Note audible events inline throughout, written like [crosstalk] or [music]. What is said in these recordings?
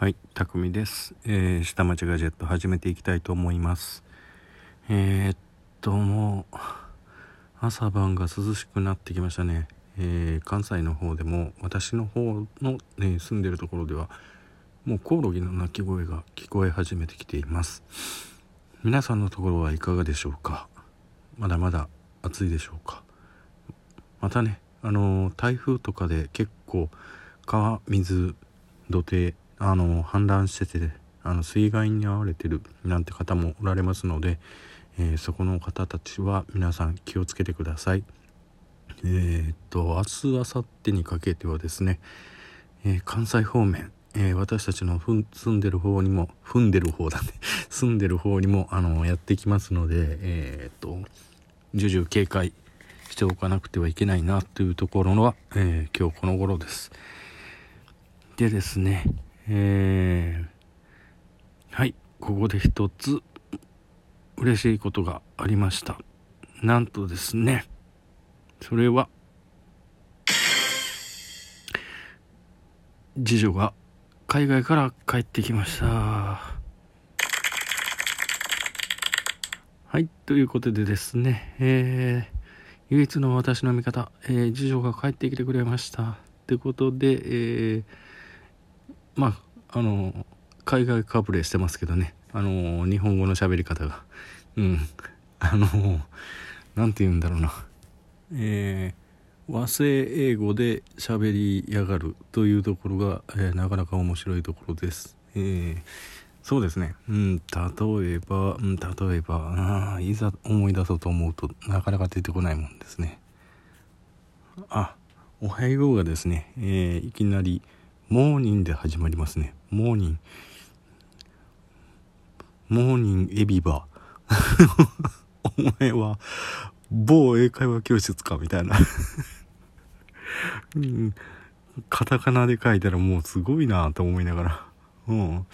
はい、たくみです。えー、下町ガジェット始めていきたいと思います。えー、っと、もう、朝晩が涼しくなってきましたね。えー、関西の方でも、私の方の、ね、住んでるところでは、もうコオロギの鳴き声が聞こえ始めてきています。皆さんのところはいかがでしょうか？まだまだ暑いでしょうか？またね、あのー台風とかで結構川水土手あの氾濫しててあの水害に遭われてるなんて方もおられますので、えーそこの方たちは皆さん気をつけてください。えーっと明日明後日にかけてはですね、えー関西方面、え私たちの住んでる方にも住んでる方だね [laughs] 住んでる方にもあのやってきますのでえっと重々警戒しておかなくてはいけないなというところは、え今日この頃です。でですね、えーはい、ここで一つ嬉しいことがありました。なんとですね、それは、次女が海外から帰ってきました。はい、ということでですね、えー唯一の私の味方、えー次女が帰ってきてくれました。ってことで、えーまあ、あの、海外かぶれしてますけどね、あの、日本語の喋り方が、うん、[laughs] あの、なんて言うんだろうな、えー和製英語で喋りやがるというところが、えーなかなか面白いところです。えーそうですね。うん、例えば、うん、例えば、あいざ思い出そうと思うとなかなか出てこないもんですね。あ、おはようがですね、えーいきなり、モーニンで始まりますね。モーニン。モーニンエビバ。[laughs] お前は、某英会話教室かみたいな。[laughs] うん、カタカナで書いたらもうすごいなと思いながら。うん。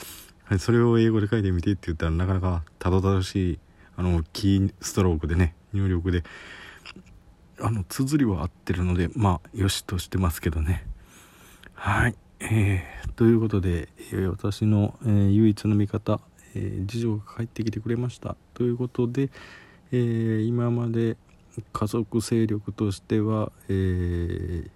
はい、それを英語で書いてみてって言ったらなかなかたどたどしい、あの、キーストロークでね、入力で、あの、綴りは合ってるので、まあ、よしとしてますけどね。はい。えー、ということで、えー私の、えー唯一の味方、えー次女が帰ってきてくれました。ということで、えー今まで家族勢力としては、えー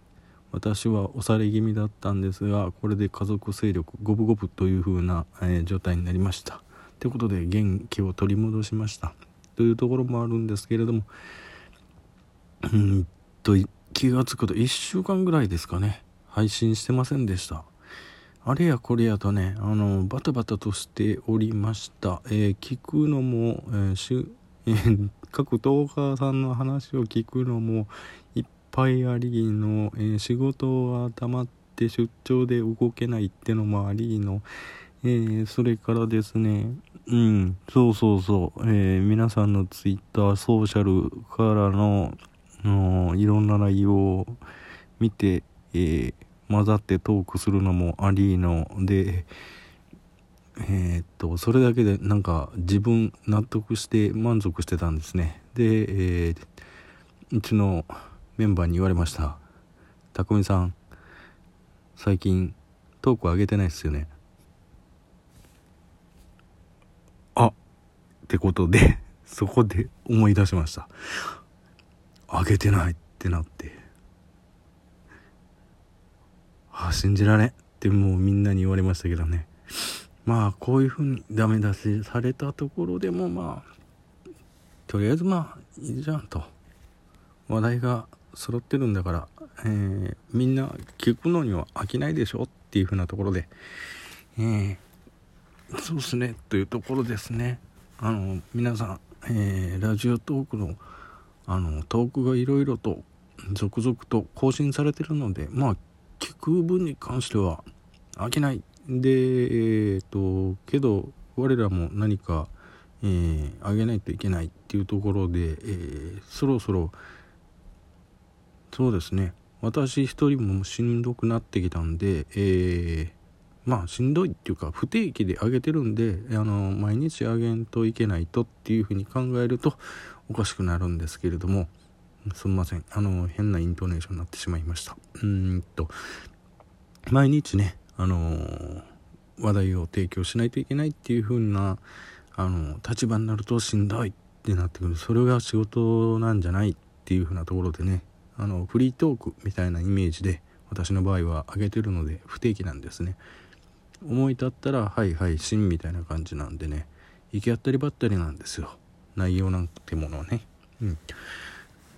私は押され気味だったんですがこれで家族勢力五分五分という風な、えー状態になりました。ということで元気を取り戻しました。というところもあるんですけれどもうんと気が付くと1週間ぐらいですかね。配信してませんでした。あれやこれやとねあのバタバタとしておりました、えー聞くのも、えーしゅ [laughs] えー各トーカーさんの話を聞くのもいっぱいありの、えー仕事は黙って出張で動けないってのもありの、えーそれからですねうんそうそうそう、えー皆さんのツイッターソーシャルからののいろんな内容を見て、えー混ざってトークするのもありのでえーっとそれだけでなんか自分納得して満足してたんですね。で、えーうちのメンバーに言われました「たくみさん最近トーク上げてないっすよね」あってことでそこで思い出しました。上げてないってなって。あ信じられん。ってもうみんなに言われましたけどね。まあこういうふうにダメ出しされたところでもまあとりあえずまあいいじゃんと。話題が揃ってるんだから、えーみんな聞くのには飽きないでしょっていうふうなところで、えーそうっすねというところですね。あの皆さん、えーラジオトークのあのトークがいろいろと続々と更新されてるのでまあ聞く分に関しては飽きない。でえっ、とけど我らも何か、えーあげないといけないっていうところで、えーそろそろそうですね。私一人もしんどくなってきたんで、えーまあしんどいっていうか不定期であげてるんであの毎日あげんといけないとっていうふうに考えるとおかしくなるんですけれどもすみません。あの変なイントネーションになってしまいました。うんと。毎日ねあのー話題を提供しないといけないっていう風なあの立場になるとしんどいってなってくる。それが仕事なんじゃないっていう風なところでねあのフリートークみたいなイメージで私の場合は上げてるので不定期なんですね。思い立ったらはいはいしんみたいな感じなんでね行き当たりばったりなんですよ。内容なんてものはね。うん。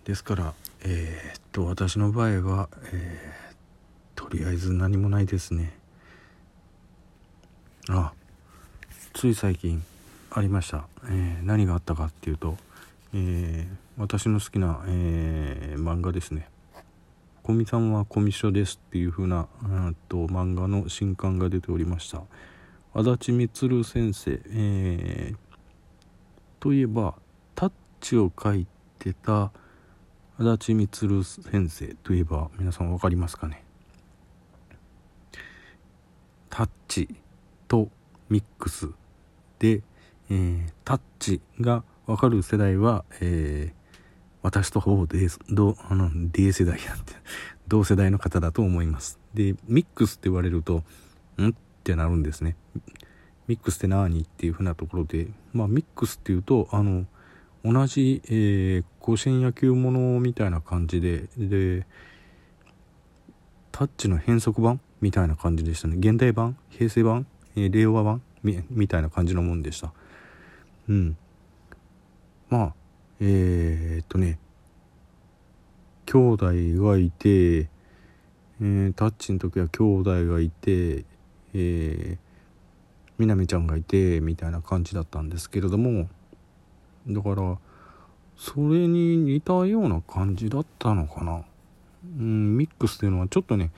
ですからえー、っと私の場合は、えー、りあえず何もないですね。あつい最近ありました、えー、何があったかっていうと、えー、私の好きな、えー、漫画ですね「古見さんは古見書です」っていう風なと漫画の新刊が出ておりました。足立満先生、えー、といえばタッチを書いてた足立満先生といえば皆さん分かりますかね？タッチとミックスでえー、タッチが分かる世代は、えー、私とほぼ同あの D 世代やって [laughs] 同世代の方だと思います。でミックスって言われるとん？ってなるんですね。ミックスって何っていうふうなところでまあミックスっていうとあの同じ、えー、甲子園野球ものみたいな感じででタッチの変則版みたいな感じでしたね。現代版平成版、えー、令和版みたいな感じのもんでした。うん。まあえー、っとね兄弟がいて、えー、タッチの時は兄弟がいてえー、みなみちゃんがいてみたいな感じだったんですけれどもだからそれに似たような感じだったのかな。うんミックスっていうのはちょっとね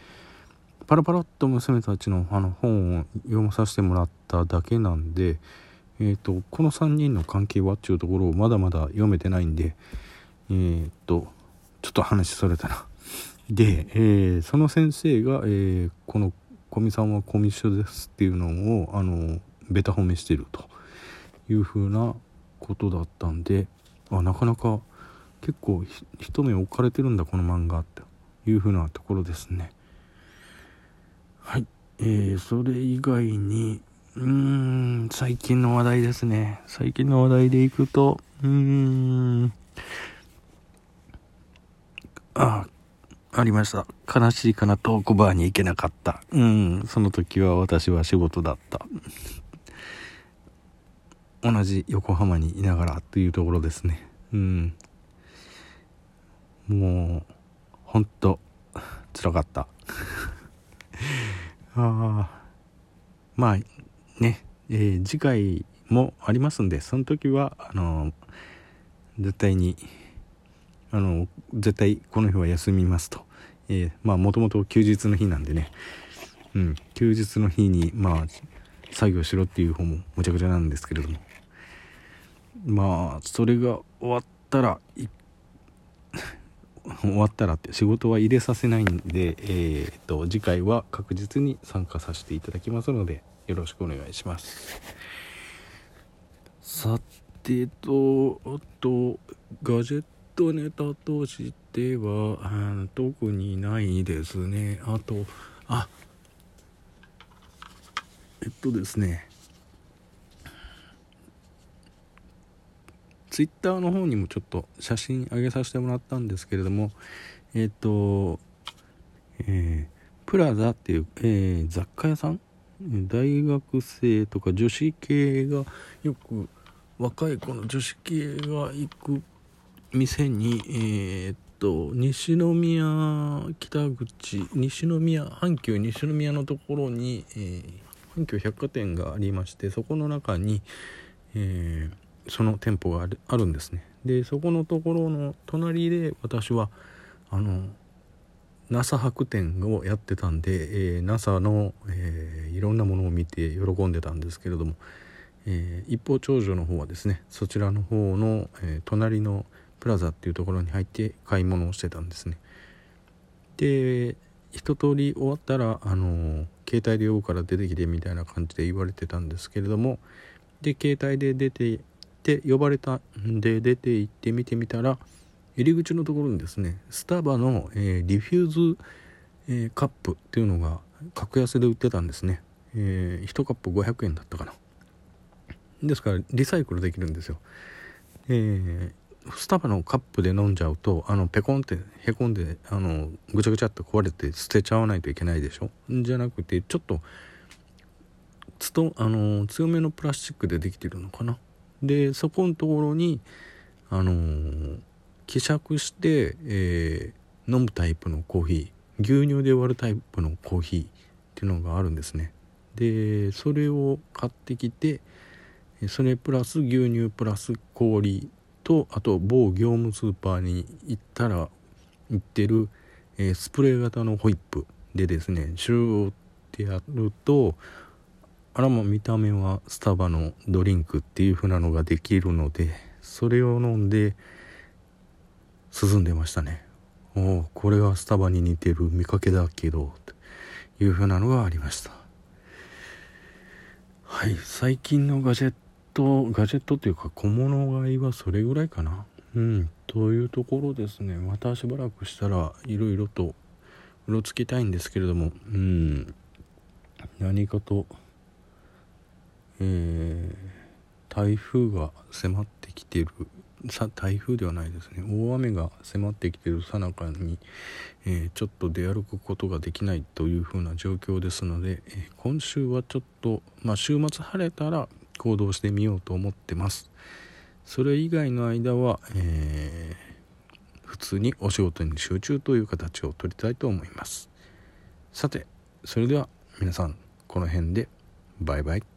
パラパラっと娘たちのあの本を読まさせてもらっただけなんでえーと、この3人の関係はっていうところをまだまだ読めてないんでえー、とちょっと話それたな。[laughs] で、えー、その先生が、えー、この「古見さんは古見書です」っていうのをあのベタ褒めしてるというふうなことだったんであなかなか結構一目置かれてるんだこの漫画っていうふうなところですね。はいえー、それ以外にうーん、最近の話題ですね。最近の話題でいくと、うーん、あ、ありました。悲しいかなトークバーに行けなかった。うん、その時は私は仕事だった。同じ横浜にいながらというところですね。うん。もう、ほんと、辛かった。[laughs] ああ。まあ、ね、えー、次回もありますんでその時はあの絶対にあの絶対この日は休みますと、えー、まあもともと休日の日なんでね、うん、休日の日にまあ作業しろっていう方もむちゃくちゃなんですけれども。まあそれが終わったら終わったらって仕事は入れさせないんで、えー、っと次回は確実に参加させていただきますのでよろしくお願いします。さてとあとガジェットネタとしては、うん、特にないですね。あとあえっとですね。ツイッターの方にもちょっと写真上げさせてもらったんですけれどもえっとえー、プラザっていう、えー、雑貨屋さん？大学生とか女子系がよく若い子の女子系が行く店にえー、っと西宮北口西宮阪急西宮のところに、えー、阪急百貨店がありましてそこの中に、えー、その店舗があるんですね。でそこのところの隣で私はあの NASA 博展をやってたんで、えー、NASA の、えー、いろんなものを見て喜んでたんですけれども、えー、一方長女の方はですねそちらの方の、え、隣のプラザっていうところに入って買い物をしてたんですね。で一通り終わったらあの携帯で呼ぶから出てきてみたいな感じで言われてたんですけれどもで携帯で出てって呼ばれたんで出て行って見てみたら入り口のところにですねスタバの、えー、リユース、えー、カップっていうのが格安で売ってたんですね、えー、1カップ500円だったかな。ですからリサイクルできるんですよ。えー、スタバのカップで飲んじゃうとあのペコンってへこんであのぐちゃぐちゃっと壊れて捨てちゃわないといけないでしょ？じゃなくてちょっとつとあの強めのプラスチックでできてるのかな？でそこのところにあの希釈して、えー、飲むタイプのコーヒー牛乳で割るタイプのコーヒーっていうのがあるんですね。でそれを買ってきてそれプラス牛乳プラス氷とあと某業務スーパーに行ったら売ってる、えー、スプレー型のホイップでですねシューってやるとあらも見た目はスタバのドリンクっていう風なのができるのでそれを飲んで涼んでましたね。おおこれはスタバに似てる見かけだけどという風なのがありました。はい最近のガジェットガジェットというか小物買いはそれぐらいかな。うんというところですね。またしばらくしたらいろいろとうろつきたいんですけれどもうん。何かとえー、台風が迫ってきてるさ台風ではないですね。大雨が迫ってきてるさなかに、えー、ちょっと出歩くことができないというふうな状況ですので、えー、今週はちょっと、まあ、週末晴れたら行動してみようと思ってます。それ以外の間は、えー、普通にお仕事に集中という形をとりたいと思います。さてそれでは皆さんこの辺でバイバイ。